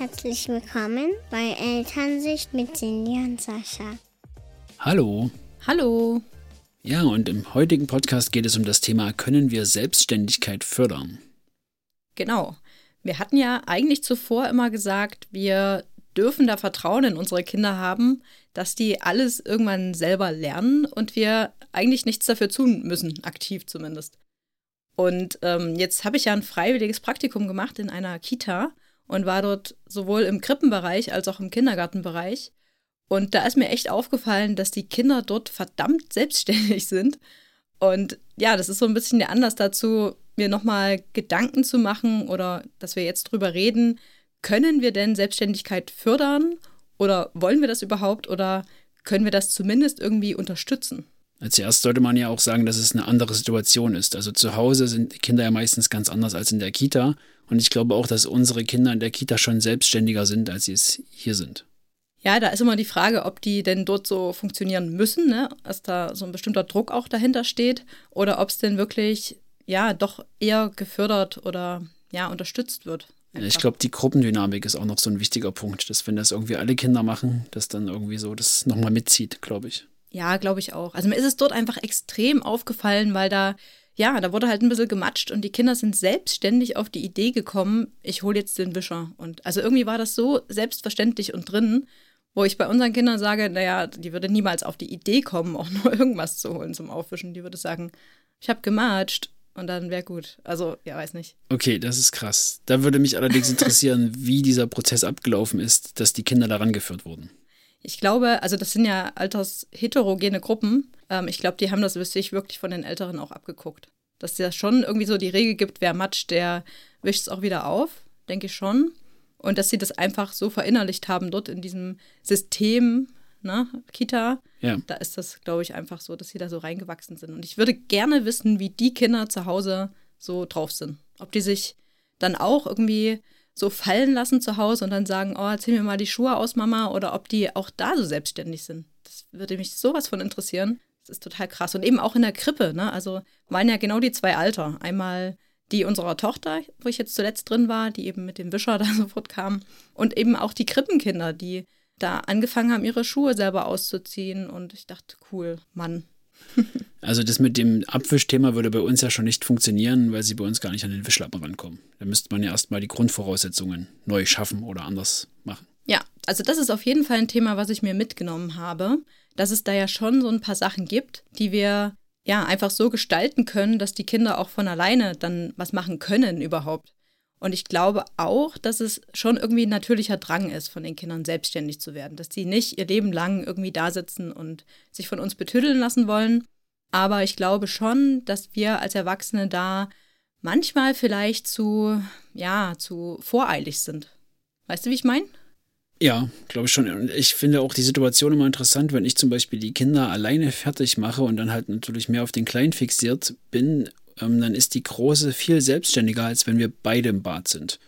Herzlich willkommen bei Elternsicht mit Cindy und Sascha. Hallo. Hallo. Ja, und im heutigen Podcast geht es um das Thema, können wir Selbstständigkeit fördern? Genau. Wir hatten ja eigentlich zuvor immer gesagt, wir dürfen da Vertrauen in unsere Kinder haben, dass die alles irgendwann selber lernen und wir eigentlich nichts dafür tun müssen, aktiv zumindest. Und ähm, jetzt habe ich ja ein freiwilliges Praktikum gemacht in einer Kita und war dort sowohl im Krippenbereich als auch im Kindergartenbereich. Und da ist mir echt aufgefallen, dass die Kinder dort verdammt selbstständig sind. Und ja, das ist so ein bisschen der Anlass dazu, mir nochmal Gedanken zu machen oder dass wir jetzt drüber reden, können wir denn Selbstständigkeit fördern oder wollen wir das überhaupt oder können wir das zumindest irgendwie unterstützen? Als erst sollte man ja auch sagen, dass es eine andere Situation ist. Also zu Hause sind die Kinder ja meistens ganz anders als in der Kita. Und ich glaube auch, dass unsere Kinder in der Kita schon selbstständiger sind, als sie es hier sind. Ja, da ist immer die Frage, ob die denn dort so funktionieren müssen, ne? dass da so ein bestimmter Druck auch dahinter steht oder ob es denn wirklich ja doch eher gefördert oder ja unterstützt wird. Einfach. Ich glaube, die Gruppendynamik ist auch noch so ein wichtiger Punkt, dass wenn das irgendwie alle Kinder machen, dass dann irgendwie so das nochmal mitzieht, glaube ich. Ja, glaube ich auch. Also mir ist es dort einfach extrem aufgefallen, weil da, ja, da wurde halt ein bisschen gematscht und die Kinder sind selbstständig auf die Idee gekommen, ich hole jetzt den Wischer. Und also irgendwie war das so selbstverständlich und drin, wo ich bei unseren Kindern sage, naja, die würde niemals auf die Idee kommen, auch nur irgendwas zu holen zum Aufwischen. Die würde sagen, ich habe gematscht und dann wäre gut. Also, ja, weiß nicht. Okay, das ist krass. Da würde mich allerdings interessieren, wie dieser Prozess abgelaufen ist, dass die Kinder daran geführt wurden. Ich glaube, also das sind ja altersheterogene Gruppen. Ähm, ich glaube, die haben das sich wirklich von den Älteren auch abgeguckt. Dass es ja schon irgendwie so die Regel gibt, wer matscht, der wischt es auch wieder auf, denke ich schon. Und dass sie das einfach so verinnerlicht haben dort in diesem System, ne, Kita. Ja. Da ist das, glaube ich, einfach so, dass sie da so reingewachsen sind. Und ich würde gerne wissen, wie die Kinder zu Hause so drauf sind. Ob die sich dann auch irgendwie so fallen lassen zu Hause und dann sagen, oh, erzähl mir mal die Schuhe aus, Mama, oder ob die auch da so selbstständig sind. Das würde mich sowas von interessieren. Das ist total krass. Und eben auch in der Krippe, ne? Also waren ja genau die zwei Alter. Einmal die unserer Tochter, wo ich jetzt zuletzt drin war, die eben mit dem Wischer da sofort kam. Und eben auch die Krippenkinder, die da angefangen haben, ihre Schuhe selber auszuziehen. Und ich dachte, cool, Mann, also das mit dem Abwischthema würde bei uns ja schon nicht funktionieren, weil sie bei uns gar nicht an den Wischlappen rankommen. Da müsste man ja erstmal die Grundvoraussetzungen neu schaffen oder anders machen. Ja, also das ist auf jeden Fall ein Thema, was ich mir mitgenommen habe, dass es da ja schon so ein paar Sachen gibt, die wir ja einfach so gestalten können, dass die Kinder auch von alleine dann was machen können überhaupt. Und ich glaube auch, dass es schon irgendwie ein natürlicher Drang ist, von den Kindern selbstständig zu werden. Dass sie nicht ihr Leben lang irgendwie da sitzen und sich von uns betüdeln lassen wollen. Aber ich glaube schon, dass wir als Erwachsene da manchmal vielleicht zu, ja, zu voreilig sind. Weißt du, wie ich meine? Ja, glaube ich schon. Und ich finde auch die Situation immer interessant, wenn ich zum Beispiel die Kinder alleine fertig mache und dann halt natürlich mehr auf den Kleinen fixiert bin ähm, dann ist die Große viel selbstständiger, als wenn wir beide im Bad sind.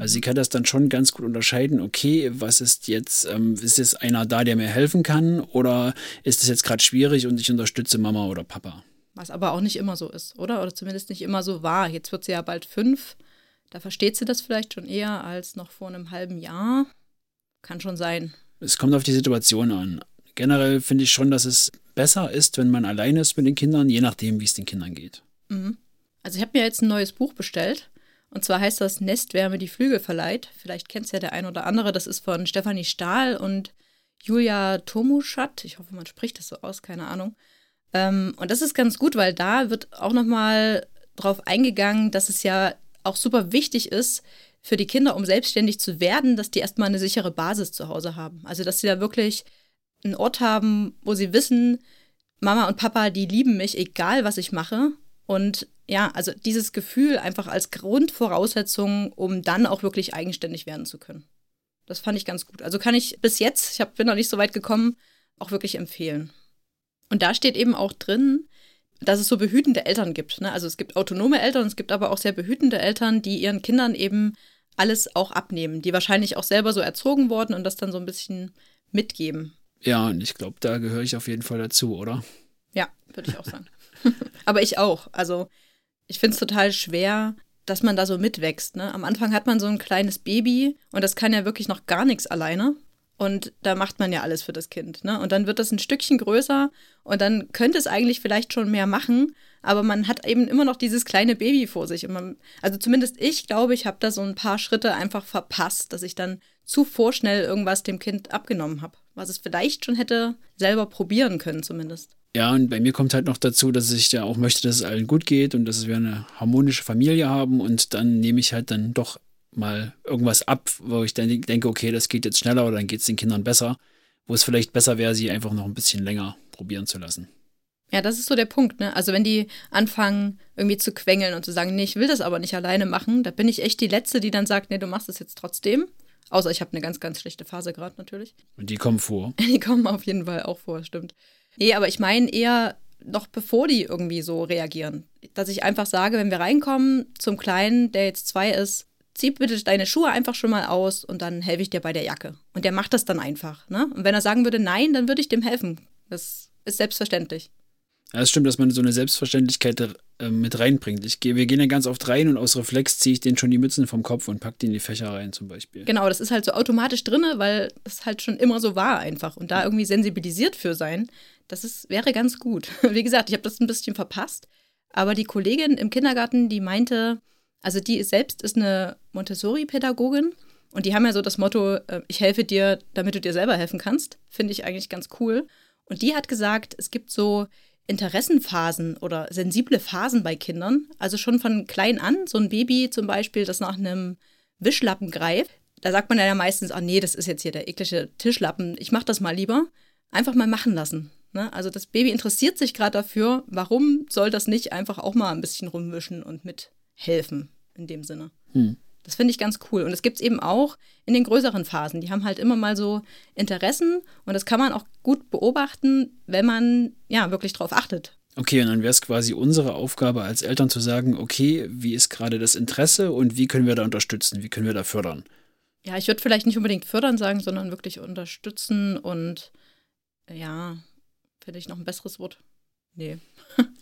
Also sie kann das dann schon ganz gut unterscheiden, okay, was ist jetzt, ähm, ist jetzt einer da, der mir helfen kann oder ist es jetzt gerade schwierig und ich unterstütze Mama oder Papa? Was aber auch nicht immer so ist, oder? Oder zumindest nicht immer so war. Jetzt wird sie ja bald fünf. Da versteht sie das vielleicht schon eher als noch vor einem halben Jahr. Kann schon sein. Es kommt auf die Situation an. Generell finde ich schon, dass es besser ist, wenn man alleine ist mit den Kindern, je nachdem, wie es den Kindern geht. Mhm. Also ich habe mir jetzt ein neues Buch bestellt. Und zwar heißt das Nestwärme die Flügel verleiht. Vielleicht kennt es ja der ein oder andere. Das ist von Stefanie Stahl und Julia Tomuschat. Ich hoffe, man spricht das so aus, keine Ahnung. Ähm, und das ist ganz gut, weil da wird auch nochmal drauf eingegangen, dass es ja auch super wichtig ist für die Kinder, um selbstständig zu werden, dass die erstmal eine sichere Basis zu Hause haben. Also, dass sie da wirklich einen Ort haben, wo sie wissen, Mama und Papa, die lieben mich, egal was ich mache. Und ja, also dieses Gefühl einfach als Grundvoraussetzung, um dann auch wirklich eigenständig werden zu können. Das fand ich ganz gut. Also kann ich bis jetzt, ich hab, bin noch nicht so weit gekommen, auch wirklich empfehlen. Und da steht eben auch drin, dass es so behütende Eltern gibt. Ne? Also es gibt autonome Eltern, es gibt aber auch sehr behütende Eltern, die ihren Kindern eben alles auch abnehmen, die wahrscheinlich auch selber so erzogen wurden und das dann so ein bisschen mitgeben. Ja, und ich glaube, da gehöre ich auf jeden Fall dazu, oder? Ja, würde ich auch sagen. Aber ich auch. Also ich finde es total schwer, dass man da so mitwächst. Ne? Am Anfang hat man so ein kleines Baby und das kann ja wirklich noch gar nichts alleine. Und da macht man ja alles für das Kind. Ne? Und dann wird das ein Stückchen größer und dann könnte es eigentlich vielleicht schon mehr machen, aber man hat eben immer noch dieses kleine Baby vor sich. Man, also zumindest ich glaube, ich habe da so ein paar Schritte einfach verpasst, dass ich dann zu vorschnell irgendwas dem Kind abgenommen habe, was es vielleicht schon hätte selber probieren können zumindest. Ja, und bei mir kommt halt noch dazu, dass ich ja auch möchte, dass es allen gut geht und dass wir eine harmonische Familie haben und dann nehme ich halt dann doch mal irgendwas ab, wo ich dann denke, okay, das geht jetzt schneller oder dann geht es den Kindern besser, wo es vielleicht besser wäre, sie einfach noch ein bisschen länger probieren zu lassen. Ja, das ist so der Punkt, ne? Also wenn die anfangen irgendwie zu quengeln und zu sagen, nee, ich will das aber nicht alleine machen, da bin ich echt die Letzte, die dann sagt, nee, du machst das jetzt trotzdem. Außer ich habe eine ganz, ganz schlechte Phase gerade natürlich. Und die kommen vor. Die kommen auf jeden Fall auch vor, stimmt. Nee, aber ich meine eher noch bevor die irgendwie so reagieren. Dass ich einfach sage, wenn wir reinkommen zum Kleinen, der jetzt zwei ist, zieh bitte deine Schuhe einfach schon mal aus und dann helfe ich dir bei der Jacke. Und der macht das dann einfach. Ne? Und wenn er sagen würde, nein, dann würde ich dem helfen. Das ist selbstverständlich. Ja, es stimmt, dass man so eine Selbstverständlichkeit äh, mit reinbringt. Ich geh, wir gehen ja ganz oft rein und aus Reflex ziehe ich denen schon die Mützen vom Kopf und packe die in die Fächer rein zum Beispiel. Genau, das ist halt so automatisch drin, weil es halt schon immer so war einfach. Und da irgendwie sensibilisiert für sein, das ist, wäre ganz gut. Wie gesagt, ich habe das ein bisschen verpasst. Aber die Kollegin im Kindergarten, die meinte, also die selbst ist eine Montessori-Pädagogin und die haben ja so das Motto, äh, ich helfe dir, damit du dir selber helfen kannst. Finde ich eigentlich ganz cool. Und die hat gesagt, es gibt so Interessenphasen oder sensible Phasen bei Kindern. Also schon von klein an, so ein Baby zum Beispiel, das nach einem Wischlappen greift. Da sagt man ja meistens, ah nee, das ist jetzt hier der eklige Tischlappen, ich mach das mal lieber. Einfach mal machen lassen. Ne? Also das Baby interessiert sich gerade dafür, warum soll das nicht einfach auch mal ein bisschen rumwischen und mithelfen in dem Sinne. Hm. Das finde ich ganz cool. Und es gibt es eben auch in den größeren Phasen. Die haben halt immer mal so Interessen und das kann man auch gut beobachten, wenn man ja wirklich drauf achtet. Okay, und dann wäre es quasi unsere Aufgabe als Eltern zu sagen, okay, wie ist gerade das Interesse und wie können wir da unterstützen, wie können wir da fördern? Ja, ich würde vielleicht nicht unbedingt fördern sagen, sondern wirklich unterstützen und ja, finde ich noch ein besseres Wort. Nee.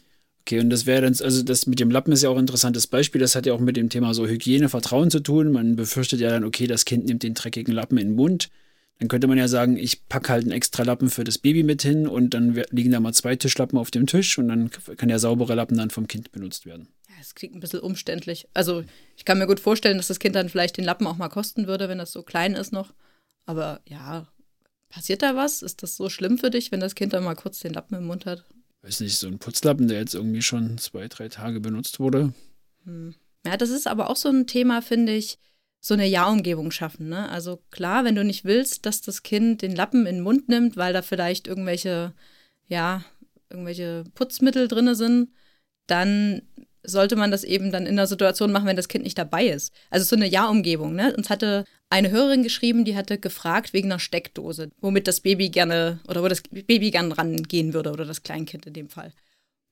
Okay, und das wäre dann, also das mit dem Lappen ist ja auch ein interessantes Beispiel. Das hat ja auch mit dem Thema so Hygiene, Vertrauen zu tun. Man befürchtet ja dann, okay, das Kind nimmt den dreckigen Lappen in den Mund. Dann könnte man ja sagen, ich packe halt einen extra Lappen für das Baby mit hin und dann liegen da mal zwei Tischlappen auf dem Tisch und dann kann der saubere Lappen dann vom Kind benutzt werden. Ja, es klingt ein bisschen umständlich. Also ich kann mir gut vorstellen, dass das Kind dann vielleicht den Lappen auch mal kosten würde, wenn das so klein ist noch. Aber ja, passiert da was? Ist das so schlimm für dich, wenn das Kind dann mal kurz den Lappen im Mund hat? Weiß nicht, so ein Putzlappen, der jetzt irgendwie schon zwei, drei Tage benutzt wurde. Hm. Ja, das ist aber auch so ein Thema, finde ich, so eine Ja-Umgebung schaffen. Ne? Also klar, wenn du nicht willst, dass das Kind den Lappen in den Mund nimmt, weil da vielleicht irgendwelche, ja, irgendwelche Putzmittel drin sind, dann sollte man das eben dann in der Situation machen, wenn das Kind nicht dabei ist. Also so eine Ja-Umgebung. Ne? Uns hatte eine Hörerin geschrieben, die hatte gefragt wegen einer Steckdose, womit das Baby gerne oder wo das Baby gerne rangehen würde oder das Kleinkind in dem Fall.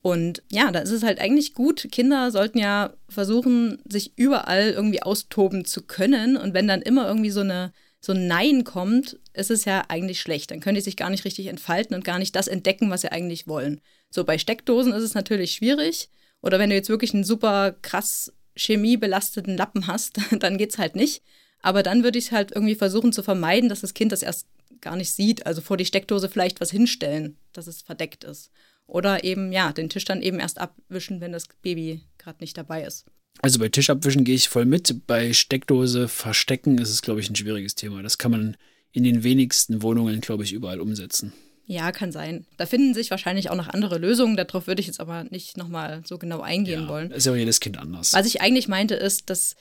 Und ja, da ist es halt eigentlich gut. Kinder sollten ja versuchen, sich überall irgendwie austoben zu können. Und wenn dann immer irgendwie so eine so ein Nein kommt, ist es ja eigentlich schlecht. Dann können die sich gar nicht richtig entfalten und gar nicht das entdecken, was sie eigentlich wollen. So bei Steckdosen ist es natürlich schwierig. Oder wenn du jetzt wirklich einen super krass chemiebelasteten Lappen hast, dann geht's halt nicht. Aber dann würde ich halt irgendwie versuchen zu vermeiden, dass das Kind das erst gar nicht sieht. Also vor die Steckdose vielleicht was hinstellen, dass es verdeckt ist. Oder eben, ja, den Tisch dann eben erst abwischen, wenn das Baby gerade nicht dabei ist. Also bei Tisch abwischen gehe ich voll mit. Bei Steckdose verstecken ist es, glaube ich, ein schwieriges Thema. Das kann man in den wenigsten Wohnungen, glaube ich, überall umsetzen. Ja, kann sein. Da finden sich wahrscheinlich auch noch andere Lösungen. Darauf würde ich jetzt aber nicht nochmal so genau eingehen ja, wollen. Ist ja auch jedes Kind anders. Was ich eigentlich meinte, ist, dass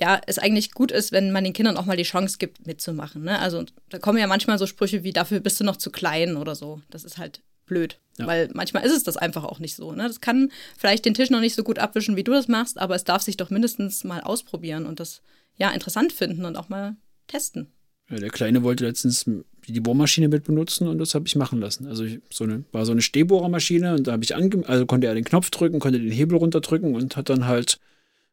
ja, es eigentlich gut ist, wenn man den Kindern auch mal die Chance gibt, mitzumachen. Ne? Also da kommen ja manchmal so Sprüche wie, dafür bist du noch zu klein oder so. Das ist halt blöd. Ja. Weil manchmal ist es das einfach auch nicht so. Ne? Das kann vielleicht den Tisch noch nicht so gut abwischen, wie du das machst, aber es darf sich doch mindestens mal ausprobieren und das ja interessant finden und auch mal testen. Ja, der Kleine wollte letztens die Bohrmaschine mit benutzen und das habe ich machen lassen. Also ich, so eine, war so eine Stehbohrermaschine und da habe ich ange also konnte er den Knopf drücken, konnte den Hebel runterdrücken und hat dann halt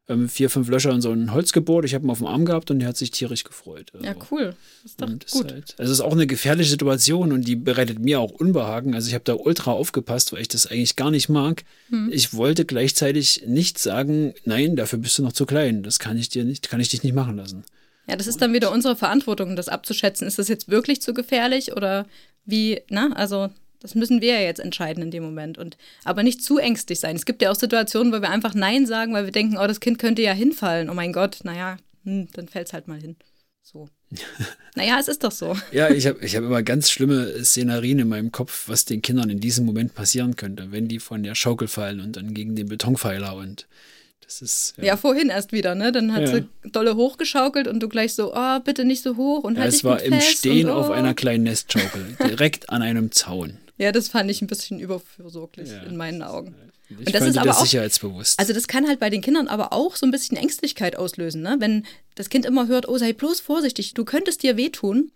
ähm, vier, fünf Löcher in so ein Holz gebohrt. Ich habe ihn auf dem Arm gehabt und der hat sich tierisch gefreut. Also, ja, cool. Das ist doch gut. Ist halt, also es ist auch eine gefährliche Situation und die bereitet mir auch Unbehagen. Also ich habe da ultra aufgepasst, weil ich das eigentlich gar nicht mag. Hm. Ich wollte gleichzeitig nicht sagen, nein, dafür bist du noch zu klein. Das kann ich dir nicht, kann ich dich nicht machen lassen. Ja, das ist dann wieder unsere Verantwortung, das abzuschätzen. Ist das jetzt wirklich zu gefährlich oder wie, na, also das müssen wir ja jetzt entscheiden in dem Moment. Und, aber nicht zu ängstlich sein. Es gibt ja auch Situationen, wo wir einfach Nein sagen, weil wir denken, oh, das Kind könnte ja hinfallen. Oh mein Gott, naja, hm, dann fällt es halt mal hin. So. naja, es ist doch so. Ja, ich habe ich hab immer ganz schlimme Szenarien in meinem Kopf, was den Kindern in diesem Moment passieren könnte, wenn die von der Schaukel fallen und dann gegen den Betonpfeiler und das ist, ja. ja. vorhin erst wieder, ne? Dann hat ja. sie dolle hochgeschaukelt und du gleich so, oh, bitte nicht so hoch und ja, halt Es war im Stehen und, oh. auf einer kleinen Nestschaukel, direkt an einem Zaun. Ja, das fand ich ein bisschen überfürsorglich ja. in meinen Augen. Ich und das ist aber das auch, sicherheitsbewusst. Also das kann halt bei den Kindern aber auch so ein bisschen Ängstlichkeit auslösen, ne? Wenn das Kind immer hört, oh, sei bloß vorsichtig, du könntest dir wehtun,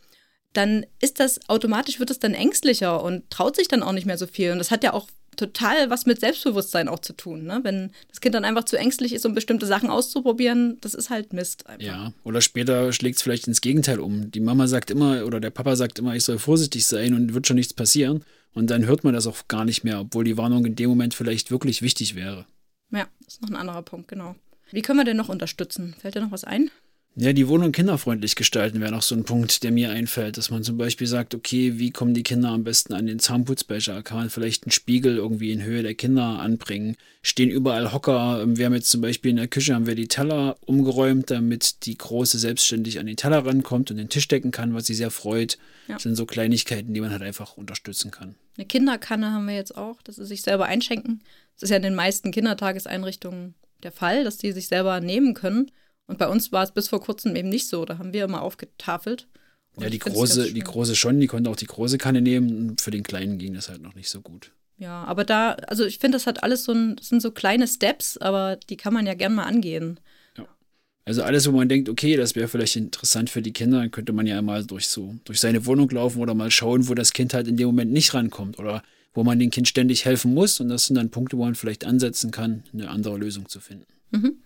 dann ist das automatisch wird es dann ängstlicher und traut sich dann auch nicht mehr so viel. Und das hat ja auch total was mit Selbstbewusstsein auch zu tun. Ne? Wenn das Kind dann einfach zu ängstlich ist, um bestimmte Sachen auszuprobieren, das ist halt Mist. Einfach. Ja, oder später schlägt es vielleicht ins Gegenteil um. Die Mama sagt immer oder der Papa sagt immer, ich soll vorsichtig sein und wird schon nichts passieren. Und dann hört man das auch gar nicht mehr, obwohl die Warnung in dem Moment vielleicht wirklich wichtig wäre. Ja, das ist noch ein anderer Punkt, genau. Wie können wir denn noch unterstützen? Fällt dir noch was ein? Ja, die Wohnung kinderfreundlich gestalten wäre noch so ein Punkt, der mir einfällt, dass man zum Beispiel sagt, okay, wie kommen die Kinder am besten an den Zahnputzbecher? Kann man vielleicht einen Spiegel irgendwie in Höhe der Kinder anbringen? Stehen überall Hocker? Wir haben jetzt zum Beispiel in der Küche haben wir die Teller umgeräumt, damit die Große selbstständig an den Teller rankommt und den Tisch decken kann, was sie sehr freut. Ja. Das sind so Kleinigkeiten, die man halt einfach unterstützen kann. Eine Kinderkanne haben wir jetzt auch, dass sie sich selber einschenken. Das ist ja in den meisten Kindertageseinrichtungen der Fall, dass die sich selber nehmen können. Und bei uns war es bis vor kurzem eben nicht so. Da haben wir immer aufgetafelt. Und ja, die große, die große schon, die konnte auch die große Kanne nehmen. Für den kleinen ging das halt noch nicht so gut. Ja, aber da, also ich finde, das hat alles so ein, das sind so kleine Steps, aber die kann man ja gern mal angehen. Ja. Also alles, wo man denkt, okay, das wäre vielleicht interessant für die Kinder, dann könnte man ja mal durch so, durch seine Wohnung laufen oder mal schauen, wo das Kind halt in dem Moment nicht rankommt oder wo man dem Kind ständig helfen muss. Und das sind dann Punkte, wo man vielleicht ansetzen kann, eine andere Lösung zu finden. Mhm.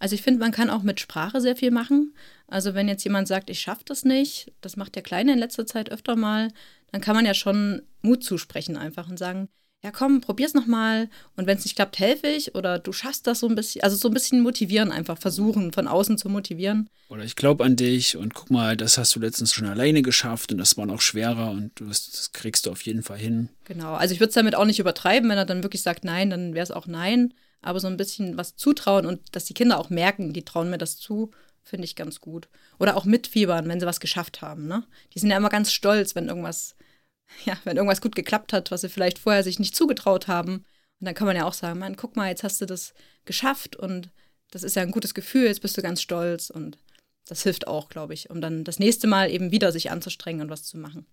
Also ich finde, man kann auch mit Sprache sehr viel machen. Also wenn jetzt jemand sagt, ich schaffe das nicht, das macht der Kleine in letzter Zeit öfter mal, dann kann man ja schon Mut zusprechen einfach und sagen, ja komm, probier's nochmal und wenn es nicht klappt, helfe ich oder du schaffst das so ein bisschen, also so ein bisschen motivieren einfach, versuchen von außen zu motivieren. Oder ich glaube an dich und guck mal, das hast du letztens schon alleine geschafft und das war noch schwerer und du, das kriegst du auf jeden Fall hin. Genau, also ich würde es damit auch nicht übertreiben, wenn er dann wirklich sagt nein, dann wäre es auch nein aber so ein bisschen was zutrauen und dass die Kinder auch merken, die trauen mir das zu, finde ich ganz gut. Oder auch mitfiebern, wenn sie was geschafft haben. Ne? Die sind ja immer ganz stolz, wenn irgendwas, ja, wenn irgendwas gut geklappt hat, was sie vielleicht vorher sich nicht zugetraut haben. Und dann kann man ja auch sagen, Mann, guck mal, jetzt hast du das geschafft und das ist ja ein gutes Gefühl, jetzt bist du ganz stolz und das hilft auch, glaube ich, um dann das nächste Mal eben wieder sich anzustrengen und was zu machen.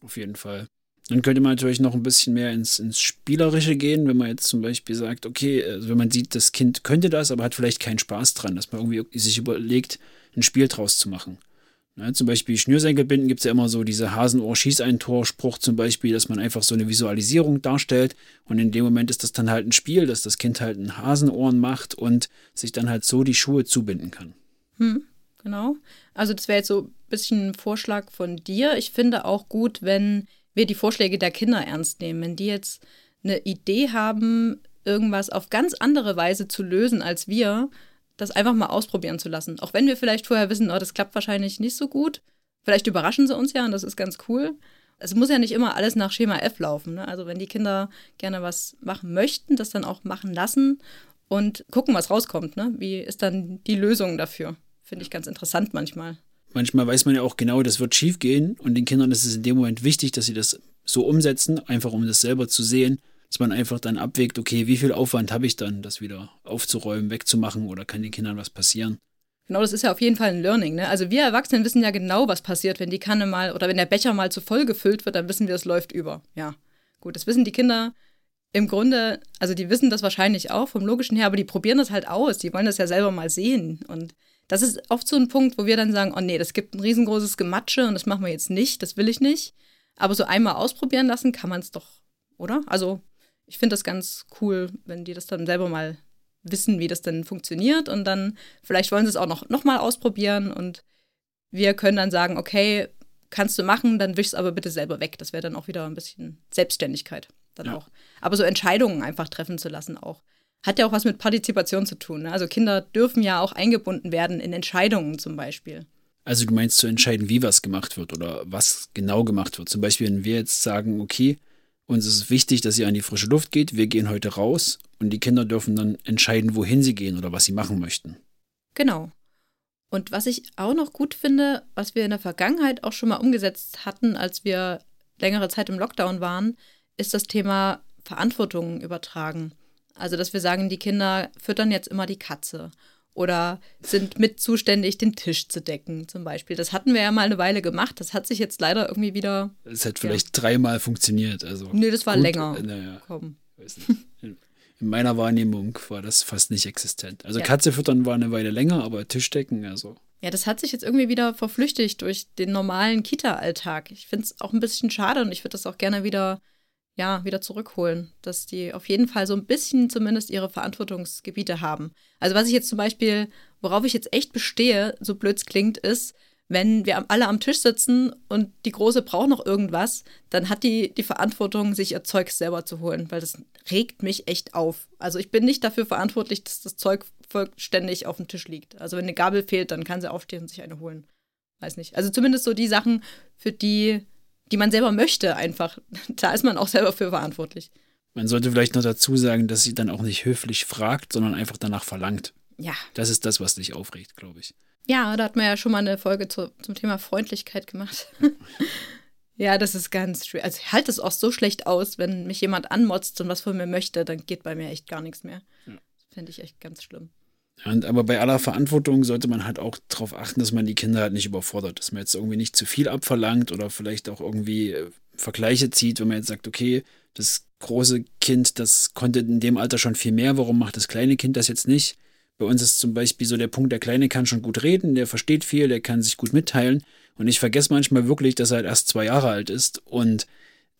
Auf jeden Fall. Dann könnte man natürlich noch ein bisschen mehr ins, ins Spielerische gehen, wenn man jetzt zum Beispiel sagt, okay, also wenn man sieht, das Kind könnte das, aber hat vielleicht keinen Spaß dran, dass man irgendwie sich überlegt, ein Spiel draus zu machen. Ja, zum Beispiel Schnürsenkelbinden gibt es ja immer so diese Hasenohr-Schieß-ein-Tor-Spruch zum Beispiel, dass man einfach so eine Visualisierung darstellt und in dem Moment ist das dann halt ein Spiel, dass das Kind halt ein Hasenohren macht und sich dann halt so die Schuhe zubinden kann. Hm, genau. Also das wäre jetzt so ein bisschen ein Vorschlag von dir. Ich finde auch gut, wenn wir die Vorschläge der Kinder ernst nehmen. Wenn die jetzt eine Idee haben, irgendwas auf ganz andere Weise zu lösen als wir, das einfach mal ausprobieren zu lassen. Auch wenn wir vielleicht vorher wissen, oh, das klappt wahrscheinlich nicht so gut. Vielleicht überraschen sie uns ja und das ist ganz cool. Es muss ja nicht immer alles nach Schema F laufen. Ne? Also wenn die Kinder gerne was machen möchten, das dann auch machen lassen und gucken, was rauskommt. Ne? Wie ist dann die Lösung dafür? Finde ich ganz interessant manchmal manchmal weiß man ja auch genau, das wird schief gehen und den Kindern ist es in dem Moment wichtig, dass sie das so umsetzen, einfach um das selber zu sehen, dass man einfach dann abwägt, okay, wie viel Aufwand habe ich dann, das wieder aufzuräumen, wegzumachen oder kann den Kindern was passieren? Genau, das ist ja auf jeden Fall ein Learning. Ne? Also wir Erwachsenen wissen ja genau, was passiert, wenn die Kanne mal oder wenn der Becher mal zu voll gefüllt wird, dann wissen wir, es läuft über. Ja, gut, das wissen die Kinder im Grunde, also die wissen das wahrscheinlich auch vom Logischen her, aber die probieren das halt aus. Die wollen das ja selber mal sehen und das ist oft so ein Punkt, wo wir dann sagen, oh nee, das gibt ein riesengroßes Gematsche und das machen wir jetzt nicht, das will ich nicht. Aber so einmal ausprobieren lassen kann man es doch, oder? Also ich finde das ganz cool, wenn die das dann selber mal wissen, wie das denn funktioniert und dann vielleicht wollen sie es auch noch, noch mal ausprobieren und wir können dann sagen, okay, kannst du machen, dann wisch's aber bitte selber weg. Das wäre dann auch wieder ein bisschen Selbstständigkeit dann ja. auch. Aber so Entscheidungen einfach treffen zu lassen auch. Hat ja auch was mit Partizipation zu tun. Ne? Also Kinder dürfen ja auch eingebunden werden in Entscheidungen zum Beispiel. Also du meinst zu entscheiden, wie was gemacht wird oder was genau gemacht wird. Zum Beispiel, wenn wir jetzt sagen, okay, uns ist wichtig, dass ihr an die frische Luft geht, wir gehen heute raus und die Kinder dürfen dann entscheiden, wohin sie gehen oder was sie machen möchten. Genau. Und was ich auch noch gut finde, was wir in der Vergangenheit auch schon mal umgesetzt hatten, als wir längere Zeit im Lockdown waren, ist das Thema Verantwortung übertragen. Also, dass wir sagen, die Kinder füttern jetzt immer die Katze oder sind mit zuständig, den Tisch zu decken, zum Beispiel. Das hatten wir ja mal eine Weile gemacht. Das hat sich jetzt leider irgendwie wieder. Es hat vielleicht ja. dreimal funktioniert. Also nee, das war gut, länger. Äh, naja, Komm. In meiner Wahrnehmung war das fast nicht existent. Also ja. Katze füttern war eine Weile länger, aber Tischdecken, also. Ja, das hat sich jetzt irgendwie wieder verflüchtigt durch den normalen Kita-Alltag. Ich finde es auch ein bisschen schade und ich würde das auch gerne wieder ja, wieder zurückholen, dass die auf jeden Fall so ein bisschen zumindest ihre Verantwortungsgebiete haben. Also was ich jetzt zum Beispiel, worauf ich jetzt echt bestehe, so blöd es klingt, ist, wenn wir alle am Tisch sitzen und die Große braucht noch irgendwas, dann hat die die Verantwortung, sich ihr Zeug selber zu holen, weil das regt mich echt auf. Also ich bin nicht dafür verantwortlich, dass das Zeug vollständig auf dem Tisch liegt. Also wenn eine Gabel fehlt, dann kann sie aufstehen und sich eine holen. Weiß nicht. Also zumindest so die Sachen, für die die man selber möchte, einfach. Da ist man auch selber für verantwortlich. Man sollte vielleicht noch dazu sagen, dass sie dann auch nicht höflich fragt, sondern einfach danach verlangt. Ja. Das ist das, was dich aufregt, glaube ich. Ja, da hat man ja schon mal eine Folge zu, zum Thema Freundlichkeit gemacht. ja, das ist ganz schwer. Also ich halte es auch so schlecht aus, wenn mich jemand anmotzt und was von mir möchte, dann geht bei mir echt gar nichts mehr. Ja. Das finde ich echt ganz schlimm. Und, aber bei aller Verantwortung sollte man halt auch darauf achten, dass man die Kinder halt nicht überfordert, dass man jetzt irgendwie nicht zu viel abverlangt oder vielleicht auch irgendwie äh, Vergleiche zieht, wenn man jetzt sagt, okay, das große Kind, das konnte in dem Alter schon viel mehr, warum macht das kleine Kind das jetzt nicht? Bei uns ist zum Beispiel so der Punkt, der Kleine kann schon gut reden, der versteht viel, der kann sich gut mitteilen. Und ich vergesse manchmal wirklich, dass er halt erst zwei Jahre alt ist und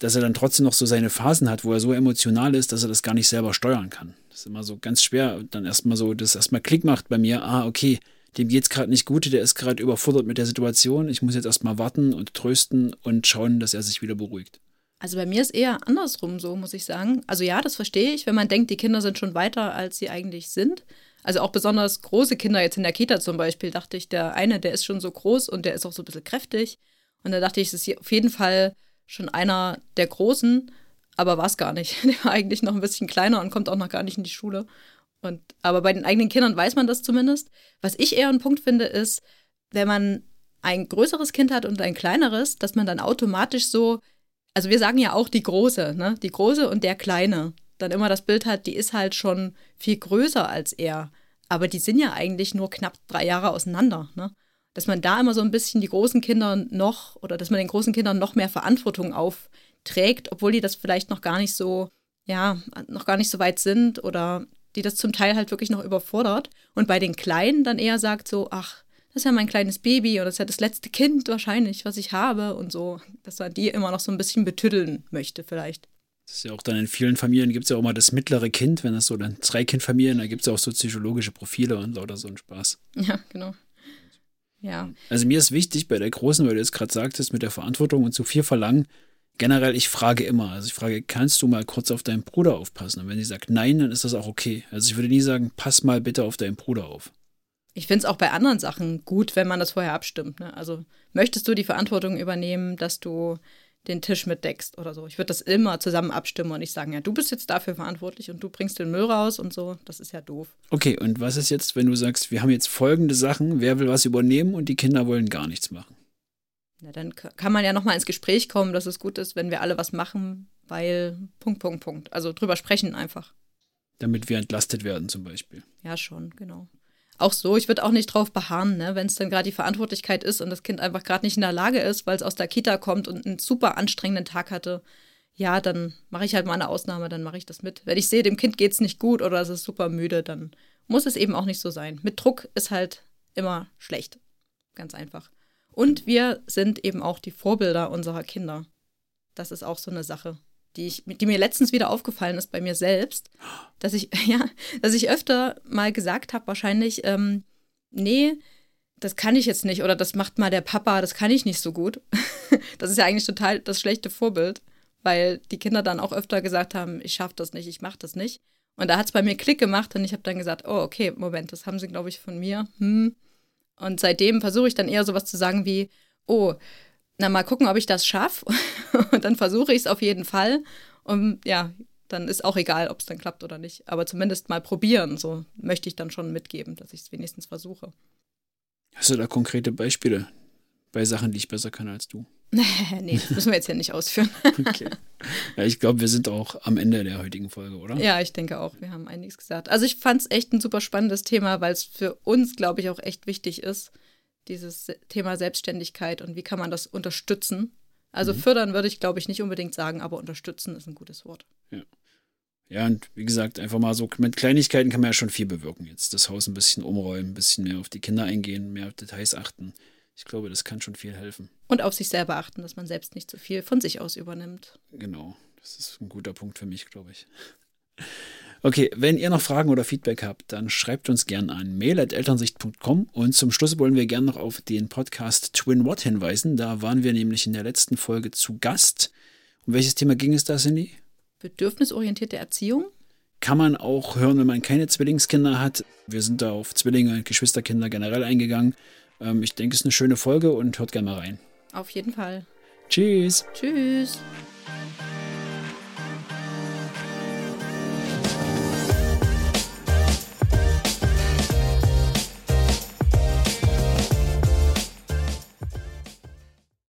dass er dann trotzdem noch so seine Phasen hat, wo er so emotional ist, dass er das gar nicht selber steuern kann. Das ist immer so ganz schwer. dann erstmal so, dass erstmal Klick macht bei mir, ah, okay, dem geht's gerade nicht gut, der ist gerade überfordert mit der Situation. Ich muss jetzt erstmal warten und trösten und schauen, dass er sich wieder beruhigt. Also bei mir ist eher andersrum so, muss ich sagen. Also ja, das verstehe ich, wenn man denkt, die Kinder sind schon weiter, als sie eigentlich sind. Also auch besonders große Kinder jetzt in der Kita zum Beispiel, dachte ich, der eine, der ist schon so groß und der ist auch so ein bisschen kräftig. Und da dachte ich, es ist auf jeden Fall schon einer der Großen aber war es gar nicht. Der war eigentlich noch ein bisschen kleiner und kommt auch noch gar nicht in die Schule. Und, aber bei den eigenen Kindern weiß man das zumindest. Was ich eher einen Punkt finde, ist, wenn man ein größeres Kind hat und ein kleineres, dass man dann automatisch so, also wir sagen ja auch die Große, ne? Die Große und der Kleine. Dann immer das Bild hat, die ist halt schon viel größer als er. Aber die sind ja eigentlich nur knapp drei Jahre auseinander, ne? Dass man da immer so ein bisschen die großen Kinder noch oder dass man den großen Kindern noch mehr Verantwortung auf trägt, obwohl die das vielleicht noch gar nicht so, ja, noch gar nicht so weit sind oder die das zum Teil halt wirklich noch überfordert. Und bei den Kleinen dann eher sagt so, ach, das ist ja mein kleines Baby oder das ist ja das letzte Kind wahrscheinlich, was ich habe und so, dass man die immer noch so ein bisschen betüddeln möchte vielleicht. Das ist ja auch dann in vielen Familien gibt es ja auch mal das mittlere Kind, wenn das so dann drei Kindfamilien, da gibt es ja auch so psychologische Profile und lauter so ein Spaß. Ja, genau. Ja. Also mir ist wichtig bei der Großen, weil du jetzt gerade sagtest, mit der Verantwortung und zu viel verlangen, generell, ich frage immer. Also ich frage, kannst du mal kurz auf deinen Bruder aufpassen? Und wenn sie sagt nein, dann ist das auch okay. Also ich würde nie sagen, pass mal bitte auf deinen Bruder auf. Ich finde es auch bei anderen Sachen gut, wenn man das vorher abstimmt. Ne? Also möchtest du die Verantwortung übernehmen, dass du den Tisch mitdeckst oder so. Ich würde das immer zusammen abstimmen und nicht sagen, ja, du bist jetzt dafür verantwortlich und du bringst den Müll raus und so. Das ist ja doof. Okay, und was ist jetzt, wenn du sagst, wir haben jetzt folgende Sachen, wer will was übernehmen und die Kinder wollen gar nichts machen? Na, dann kann man ja nochmal ins Gespräch kommen, dass es gut ist, wenn wir alle was machen, weil Punkt, Punkt, Punkt. Also drüber sprechen einfach. Damit wir entlastet werden zum Beispiel. Ja, schon, genau. Auch so, ich würde auch nicht drauf beharren, ne? wenn es dann gerade die Verantwortlichkeit ist und das Kind einfach gerade nicht in der Lage ist, weil es aus der Kita kommt und einen super anstrengenden Tag hatte. Ja, dann mache ich halt mal eine Ausnahme, dann mache ich das mit. Wenn ich sehe, dem Kind geht es nicht gut oder es ist super müde, dann muss es eben auch nicht so sein. Mit Druck ist halt immer schlecht. Ganz einfach. Und wir sind eben auch die Vorbilder unserer Kinder. Das ist auch so eine Sache. Die, ich, die mir letztens wieder aufgefallen ist bei mir selbst, dass ich, ja, dass ich öfter mal gesagt habe, wahrscheinlich, ähm, nee, das kann ich jetzt nicht oder das macht mal der Papa, das kann ich nicht so gut. das ist ja eigentlich total das schlechte Vorbild, weil die Kinder dann auch öfter gesagt haben, ich schaffe das nicht, ich mache das nicht. Und da hat es bei mir Klick gemacht und ich habe dann gesagt, oh, okay, Moment, das haben sie, glaube ich, von mir. Hm. Und seitdem versuche ich dann eher sowas zu sagen wie, oh, na mal gucken, ob ich das schaffe. und dann versuche ich es auf jeden Fall. Und ja, dann ist auch egal, ob es dann klappt oder nicht. Aber zumindest mal probieren, so möchte ich dann schon mitgeben, dass ich es wenigstens versuche. Hast du da konkrete Beispiele bei Sachen, die ich besser kann als du? nee, das müssen wir jetzt ja nicht ausführen. okay. Ja, ich glaube, wir sind auch am Ende der heutigen Folge, oder? Ja, ich denke auch. Wir haben einiges gesagt. Also ich fand es echt ein super spannendes Thema, weil es für uns, glaube ich, auch echt wichtig ist, dieses Thema Selbstständigkeit und wie kann man das unterstützen. Also mhm. fördern würde ich, glaube ich, nicht unbedingt sagen, aber unterstützen ist ein gutes Wort. Ja. Ja, und wie gesagt, einfach mal so mit Kleinigkeiten kann man ja schon viel bewirken. Jetzt das Haus ein bisschen umräumen, ein bisschen mehr auf die Kinder eingehen, mehr auf Details achten. Ich glaube, das kann schon viel helfen. Und auf sich selber achten, dass man selbst nicht zu so viel von sich aus übernimmt. Genau, das ist ein guter Punkt für mich, glaube ich. Okay, wenn ihr noch Fragen oder Feedback habt, dann schreibt uns gerne an mail.elternsicht.com und zum Schluss wollen wir gerne noch auf den Podcast Twin What hinweisen. Da waren wir nämlich in der letzten Folge zu Gast. Um welches Thema ging es da, Cindy? bedürfnisorientierte Erziehung. Kann man auch hören, wenn man keine Zwillingskinder hat. Wir sind da auf Zwillinge, Geschwisterkinder generell eingegangen. Ähm, ich denke, es ist eine schöne Folge und hört gerne mal rein. Auf jeden Fall. Tschüss. Tschüss.